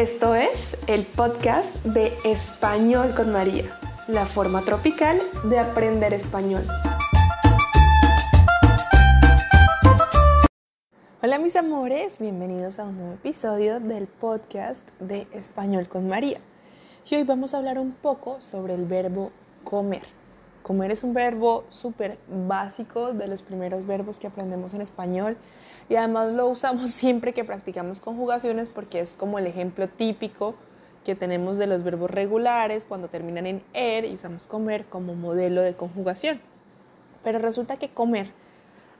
Esto es el podcast de Español con María, la forma tropical de aprender español. Hola mis amores, bienvenidos a un nuevo episodio del podcast de Español con María. Y hoy vamos a hablar un poco sobre el verbo comer. Comer es un verbo súper básico de los primeros verbos que aprendemos en español y además lo usamos siempre que practicamos conjugaciones porque es como el ejemplo típico que tenemos de los verbos regulares cuando terminan en er y usamos comer como modelo de conjugación. Pero resulta que comer,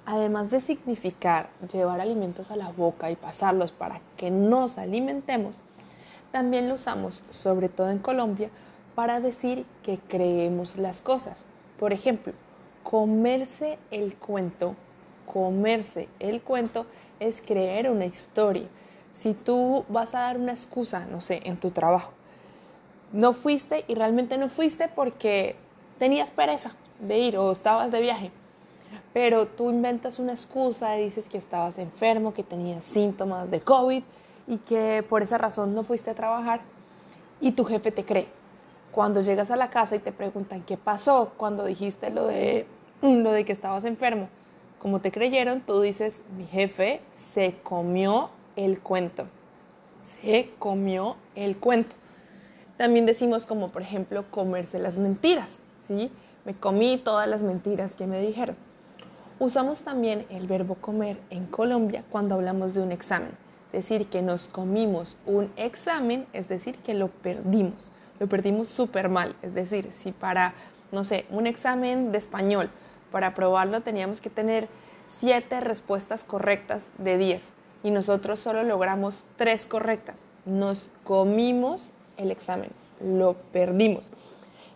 además de significar llevar alimentos a la boca y pasarlos para que nos alimentemos, también lo usamos, sobre todo en Colombia, para decir que creemos las cosas. Por ejemplo, comerse el cuento comerse el cuento es creer una historia. Si tú vas a dar una excusa, no sé, en tu trabajo, no fuiste y realmente no fuiste porque tenías pereza de ir o estabas de viaje, pero tú inventas una excusa dices que estabas enfermo, que tenías síntomas de COVID y que por esa razón no fuiste a trabajar y tu jefe te cree. Cuando llegas a la casa y te preguntan qué pasó cuando dijiste lo de, lo de que estabas enfermo, como te creyeron, tú dices, mi jefe se comió el cuento. Se comió el cuento. También decimos como, por ejemplo, comerse las mentiras, ¿sí? Me comí todas las mentiras que me dijeron. Usamos también el verbo comer en Colombia cuando hablamos de un examen. Decir que nos comimos un examen, es decir, que lo perdimos. Lo perdimos súper mal. Es decir, si para, no sé, un examen de español para aprobarlo teníamos que tener siete respuestas correctas de 10 y nosotros solo logramos tres correctas. Nos comimos el examen, lo perdimos.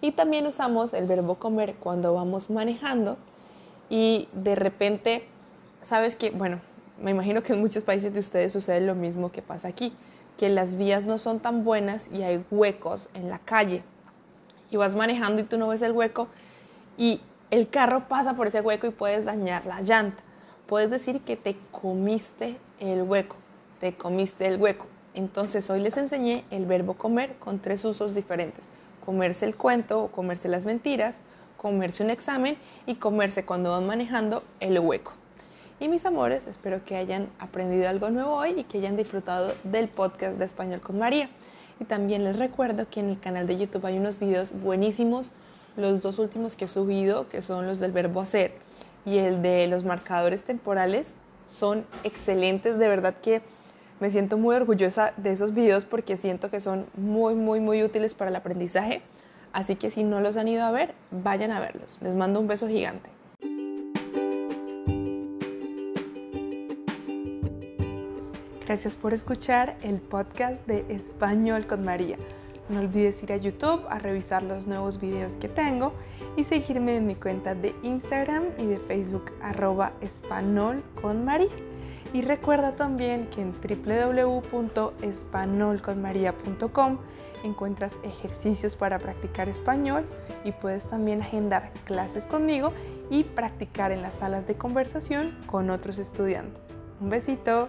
Y también usamos el verbo comer cuando vamos manejando y de repente, sabes que, bueno, me imagino que en muchos países de ustedes sucede lo mismo que pasa aquí, que las vías no son tan buenas y hay huecos en la calle. Y vas manejando y tú no ves el hueco y el carro pasa por ese hueco y puedes dañar la llanta. Puedes decir que te comiste el hueco, te comiste el hueco. Entonces hoy les enseñé el verbo comer con tres usos diferentes. Comerse el cuento o comerse las mentiras, comerse un examen y comerse cuando van manejando el hueco. Y mis amores, espero que hayan aprendido algo nuevo hoy y que hayan disfrutado del podcast de Español con María. Y también les recuerdo que en el canal de YouTube hay unos videos buenísimos los dos últimos que he subido, que son los del verbo hacer y el de los marcadores temporales, son excelentes. De verdad que me siento muy orgullosa de esos videos porque siento que son muy, muy, muy útiles para el aprendizaje. Así que si no los han ido a ver, vayan a verlos. Les mando un beso gigante. Gracias por escuchar el podcast de Español con María. No olvides ir a YouTube a revisar los nuevos videos que tengo y seguirme en mi cuenta de Instagram y de Facebook arroba con. Y recuerda también que en www.espanolconmaria.com encuentras ejercicios para practicar español y puedes también agendar clases conmigo y practicar en las salas de conversación con otros estudiantes. Un besito.